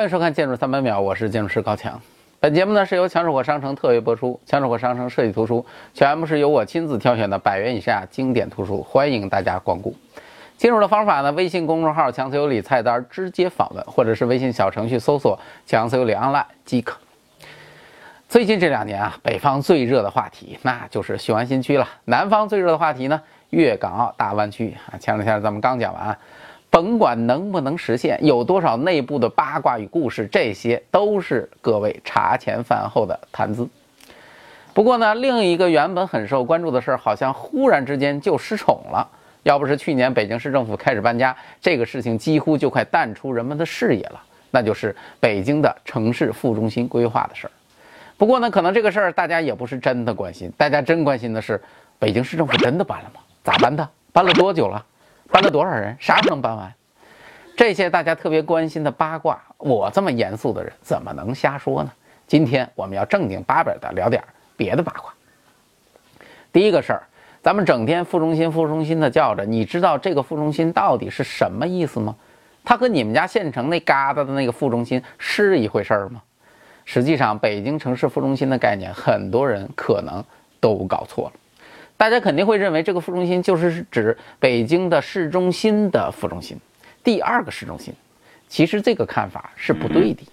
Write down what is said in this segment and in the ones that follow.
欢迎收看《建筑三百秒》，我是建筑师高强。本节目呢是由强手火商城特约播出，强手火商城设计图书全部是由我亲自挑选的百元以下经典图书，欢迎大家光顾。进入的方法呢，微信公众号“强词有理”菜单直接访问，或者是微信小程序搜索“强词有理 online” 即可。最近这两年啊，北方最热的话题那就是雄安新区了，南方最热的话题呢，粤港澳大湾区啊。前两天咱们刚讲完。甭管能不能实现，有多少内部的八卦与故事，这些都是各位茶前饭后的谈资。不过呢，另一个原本很受关注的事儿，好像忽然之间就失宠了。要不是去年北京市政府开始搬家，这个事情几乎就快淡出人们的视野了。那就是北京的城市副中心规划的事儿。不过呢，可能这个事儿大家也不是真的关心，大家真关心的是，北京市政府真的搬了吗？咋搬的？搬了多久了？搬了多少人？啥时候能搬完？这些大家特别关心的八卦，我这么严肃的人怎么能瞎说呢？今天我们要正经八百的聊点别的八卦。第一个事儿，咱们整天副中心、副中心的叫着，你知道这个副中心到底是什么意思吗？它和你们家县城那嘎达的那个副中心是一回事儿吗？实际上，北京城市副中心的概念，很多人可能都搞错了。大家肯定会认为这个副中心就是指北京的市中心的副中心，第二个市中心。其实这个看法是不对的。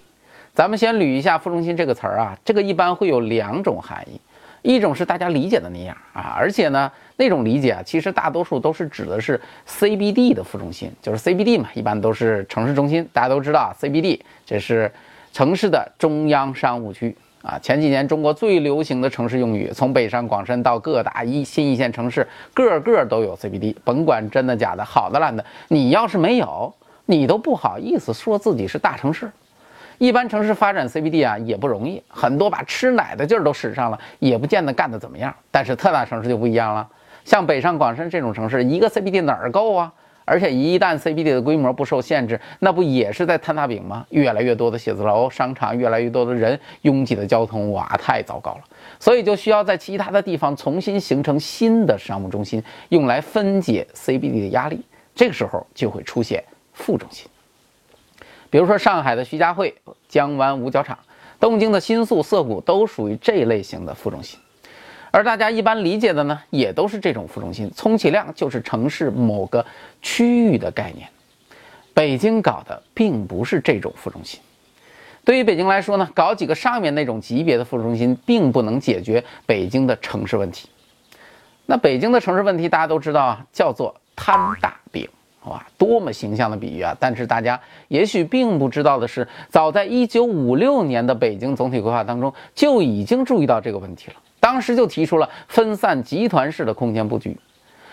咱们先捋一下“副中心”这个词儿啊，这个一般会有两种含义，一种是大家理解的那样啊，而且呢，那种理解啊，其实大多数都是指的是 CBD 的副中心，就是 CBD 嘛，一般都是城市中心。大家都知道 CBD 这是城市的中央商务区。啊，前几年中国最流行的城市用语，从北上广深到各大一新一线城市，个个都有 CBD。甭管真的假的，好的烂的，你要是没有，你都不好意思说自己是大城市。一般城市发展 CBD 啊也不容易，很多把吃奶的劲儿都使上了，也不见得干得怎么样。但是特大城市就不一样了，像北上广深这种城市，一个 CBD 哪儿够啊？而且一旦 CBD 的规模不受限制，那不也是在摊大饼吗？越来越多的写字楼、商场，越来越多的人，拥挤的交通，哇，太糟糕了。所以就需要在其他的地方重新形成新的商务中心，用来分解 CBD 的压力。这个时候就会出现副中心，比如说上海的徐家汇、江湾五角场、东京的新宿涩谷，都属于这类型的副中心。而大家一般理解的呢，也都是这种副中心，充其量就是城市某个区域的概念。北京搞的并不是这种副中心。对于北京来说呢，搞几个上面那种级别的副中心，并不能解决北京的城市问题。那北京的城市问题大家都知道啊，叫做摊大饼，哇，多么形象的比喻啊！但是大家也许并不知道的是，早在1956年的北京总体规划当中，就已经注意到这个问题了。当时就提出了分散集团式的空间布局，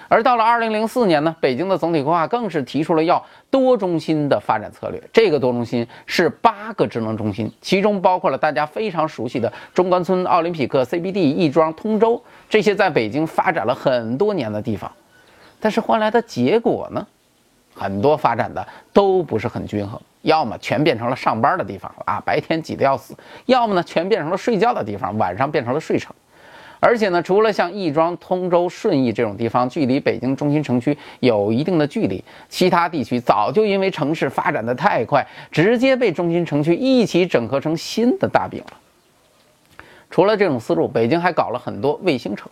而到了二零零四年呢，北京的总体规划更是提出了要多中心的发展策略。这个多中心是八个职能中心，其中包括了大家非常熟悉的中关村、奥林匹克、CBD、亦庄、通州这些在北京发展了很多年的地方。但是换来的结果呢，很多发展的都不是很均衡，要么全变成了上班的地方啊，白天挤得要死；要么呢，全变成了睡觉的地方，晚上变成了睡城。而且呢，除了像亦庄、通州、顺义这种地方距离北京中心城区有一定的距离，其他地区早就因为城市发展的太快，直接被中心城区一起整合成新的大饼了。除了这种思路，北京还搞了很多卫星城。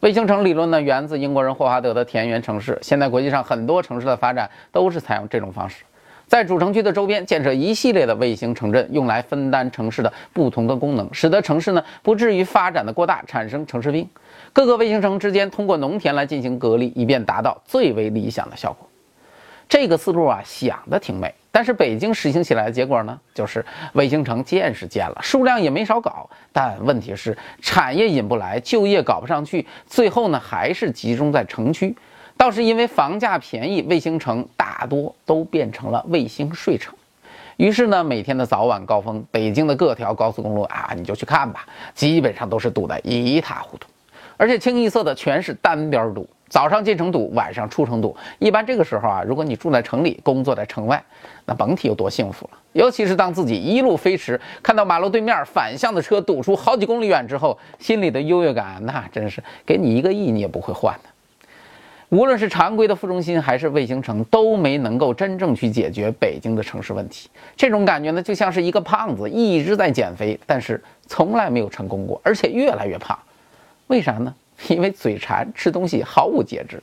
卫星城理论呢，源自英国人霍华德的田园城市。现在国际上很多城市的发展都是采用这种方式。在主城区的周边建设一系列的卫星城镇，用来分担城市的不同的功能，使得城市呢不至于发展的过大，产生城市病。各个卫星城之间通过农田来进行隔离，以便达到最为理想的效果。这个思路啊想的挺美，但是北京实行起来的结果呢，就是卫星城建是建了，数量也没少搞，但问题是产业引不来，就业搞不上去，最后呢还是集中在城区。倒是因为房价便宜，卫星城大多都变成了卫星睡城。于是呢，每天的早晚高峰，北京的各条高速公路啊，你就去看吧，基本上都是堵得一塌糊涂，而且清一色的全是单边堵，早上进城堵，晚上出城堵。一般这个时候啊，如果你住在城里，工作在城外，那甭提有多幸福了。尤其是当自己一路飞驰，看到马路对面反向的车堵出好几公里远之后，心里的优越感，那真是给你一个亿你也不会换的。无论是常规的副中心还是卫星城，都没能够真正去解决北京的城市问题。这种感觉呢，就像是一个胖子一直在减肥，但是从来没有成功过，而且越来越胖。为啥呢？因为嘴馋，吃东西毫无节制。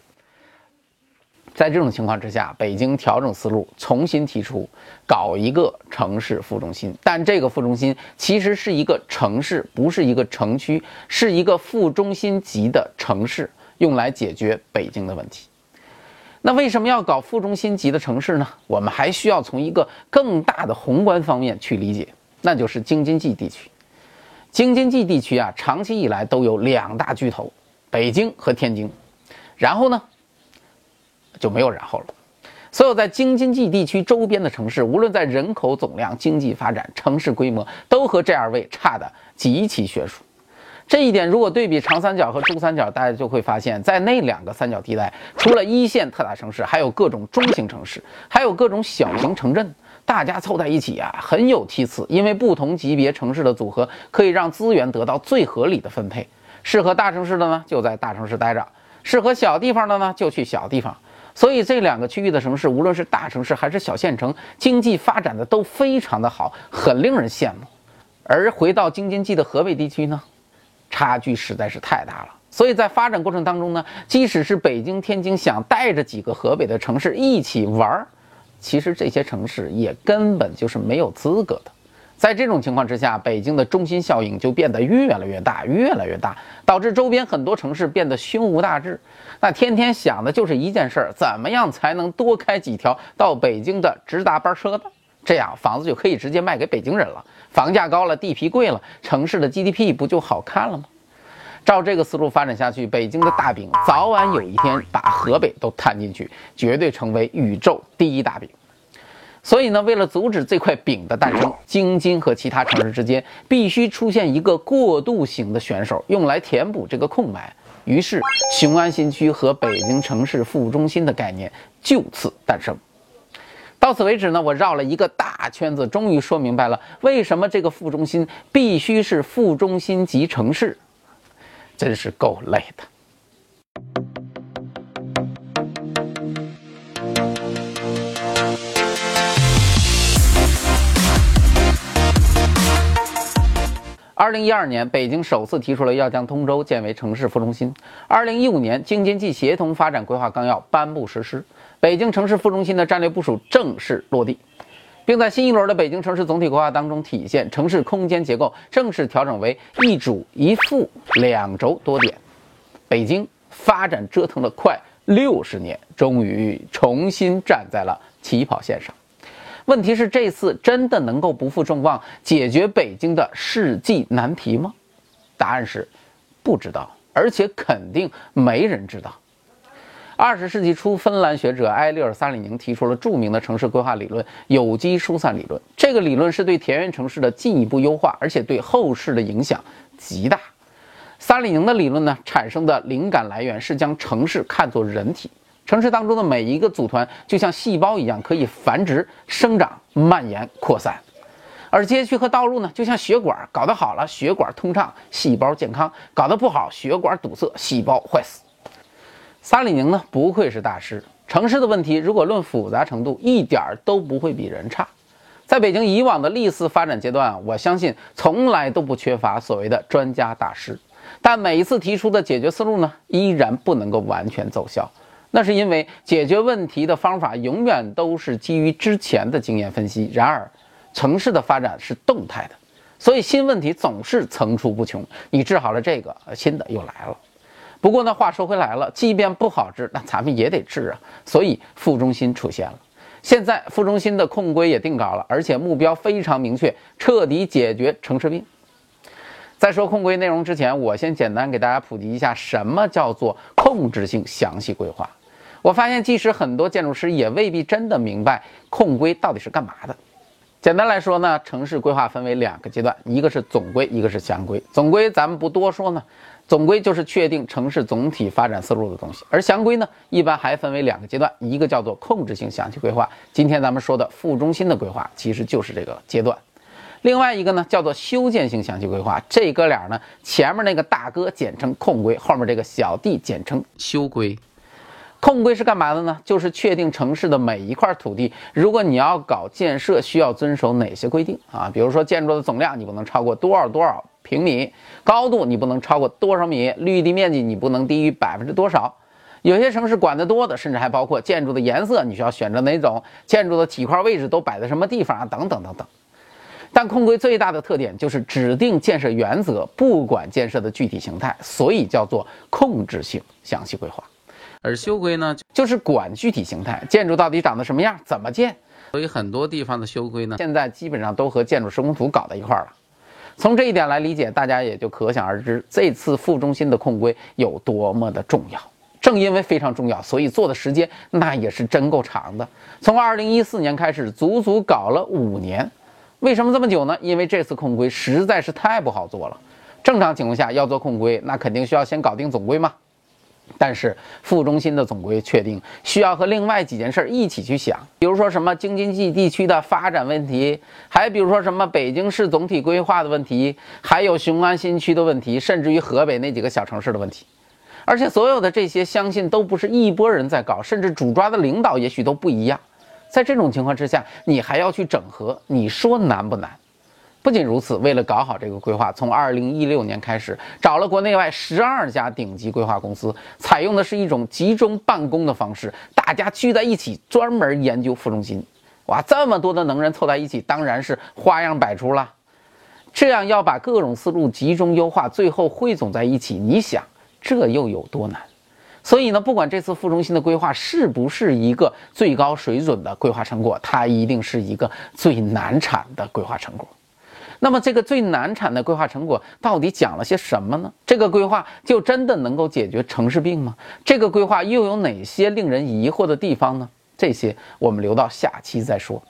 在这种情况之下，北京调整思路，重新提出搞一个城市副中心。但这个副中心其实是一个城市，不是一个城区，是一个副中心级的城市，用来解决北京的问题。那为什么要搞副中心级的城市呢？我们还需要从一个更大的宏观方面去理解，那就是京津冀地区。京津冀地区啊，长期以来都有两大巨头，北京和天津。然后呢？就没有然后了。所有在京津冀地区周边的城市，无论在人口总量、经济发展、城市规模，都和这二位差的极其悬殊。这一点，如果对比长三角和珠三角，大家就会发现，在那两个三角地带，除了一线特大城市，还有各种中型城市，还有各种小型城镇，大家凑在一起啊，很有梯次。因为不同级别城市的组合，可以让资源得到最合理的分配。适合大城市的呢，就在大城市待着；适合小地方的呢，就去小地方。所以这两个区域的城市，无论是大城市还是小县城，经济发展的都非常的好，很令人羡慕。而回到京津冀的河北地区呢，差距实在是太大了。所以在发展过程当中呢，即使是北京、天津想带着几个河北的城市一起玩儿，其实这些城市也根本就是没有资格的。在这种情况之下，北京的中心效应就变得越来越大，越来越大，导致周边很多城市变得胸无大志。那天天想的就是一件事儿：怎么样才能多开几条到北京的直达班车呢？这样房子就可以直接卖给北京人了。房价高了，地皮贵了，城市的 GDP 不就好看了吗？照这个思路发展下去，北京的大饼早晚有一天把河北都摊进去，绝对成为宇宙第一大饼。所以呢，为了阻止这块饼的诞生，京津和其他城市之间必须出现一个过渡型的选手，用来填补这个空白。于是，雄安新区和北京城市副中心的概念就此诞生。到此为止呢，我绕了一个大圈子，终于说明白了为什么这个副中心必须是副中心级城市，真是够累的。二零一二年，北京首次提出了要将通州建为城市副中心。二零一五年，京津冀协同发展规划纲要颁布实施，北京城市副中心的战略部署正式落地，并在新一轮的北京城市总体规划当中体现。城市空间结构正式调整为一主一副两轴多点。北京发展折腾了快六十年，终于重新站在了起跑线上。问题是这次真的能够不负众望解决北京的世纪难题吗？答案是不知道，而且肯定没人知道。二十世纪初，芬兰学者埃利尔·萨里宁提出了著名的城市规划理论——有机疏散理论。这个理论是对田园城市的进一步优化，而且对后世的影响极大。萨里宁的理论呢，产生的灵感来源是将城市看作人体。城市当中的每一个组团就像细胞一样，可以繁殖、生长、蔓延、扩散；而街区和道路呢，就像血管，搞得好了，血管通畅，细胞健康；搞得不好，血管堵塞，细胞坏死。萨里宁呢，不愧是大师。城市的问题，如果论复杂程度，一点儿都不会比人差。在北京以往的历次发展阶段，我相信从来都不缺乏所谓的专家大师，但每一次提出的解决思路呢，依然不能够完全奏效。那是因为解决问题的方法永远都是基于之前的经验分析。然而，城市的发展是动态的，所以新问题总是层出不穷。你治好了这个，新的又来了。不过呢，话说回来了，即便不好治，那咱们也得治啊。所以副中心出现了。现在副中心的控规也定稿了，而且目标非常明确，彻底解决城市病。在说控规内容之前，我先简单给大家普及一下什么叫做控制性详细规划。我发现，即使很多建筑师也未必真的明白控规到底是干嘛的。简单来说呢，城市规划分为两个阶段，一个是总规，一个是详规。总规咱们不多说呢，总规就是确定城市总体发展思路的东西。而详规呢，一般还分为两个阶段，一个叫做控制性详细规划。今天咱们说的副中心的规划，其实就是这个阶段。另外一个呢，叫做修建性详细规划。这哥俩呢，前面那个大哥简称控规，后面这个小弟简称修规。控规是干嘛的呢？就是确定城市的每一块土地，如果你要搞建设，需要遵守哪些规定啊？比如说建筑的总量你不能超过多少多少平米，高度你不能超过多少米，绿地面积你不能低于百分之多少。有些城市管得多的，甚至还包括建筑的颜色，你需要选择哪种建筑的体块位置都摆在什么地方啊，等等等等。但控规最大的特点就是指定建设原则，不管建设的具体形态，所以叫做控制性详细规划。而修规呢，就是管具体形态，建筑到底长得什么样，怎么建。所以很多地方的修规呢，现在基本上都和建筑施工图搞到一块了。从这一点来理解，大家也就可想而知，这次副中心的控规有多么的重要。正因为非常重要，所以做的时间那也是真够长的。从二零一四年开始，足足搞了五年。为什么这么久呢？因为这次控规实在是太不好做了。正常情况下要做控规，那肯定需要先搞定总规嘛。但是副中心的总规确定需要和另外几件事一起去想，比如说什么京津冀地区的发展问题，还比如说什么北京市总体规划的问题，还有雄安新区的问题，甚至于河北那几个小城市的问题。而且所有的这些，相信都不是一拨人在搞，甚至主抓的领导也许都不一样。在这种情况之下，你还要去整合，你说难不难？不仅如此，为了搞好这个规划，从二零一六年开始，找了国内外十二家顶级规划公司，采用的是一种集中办公的方式，大家聚在一起专门研究副中心。哇，这么多的能人凑在一起，当然是花样百出了。这样要把各种思路集中优化，最后汇总在一起，你想这又有多难？所以呢，不管这次副中心的规划是不是一个最高水准的规划成果，它一定是一个最难产的规划成果。那么，这个最难产的规划成果到底讲了些什么呢？这个规划就真的能够解决城市病吗？这个规划又有哪些令人疑惑的地方呢？这些我们留到下期再说。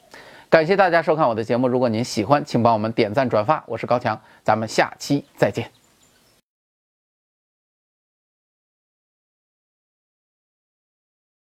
感谢大家收看我的节目，如果您喜欢，请帮我们点赞转发。我是高强，咱们下期再见。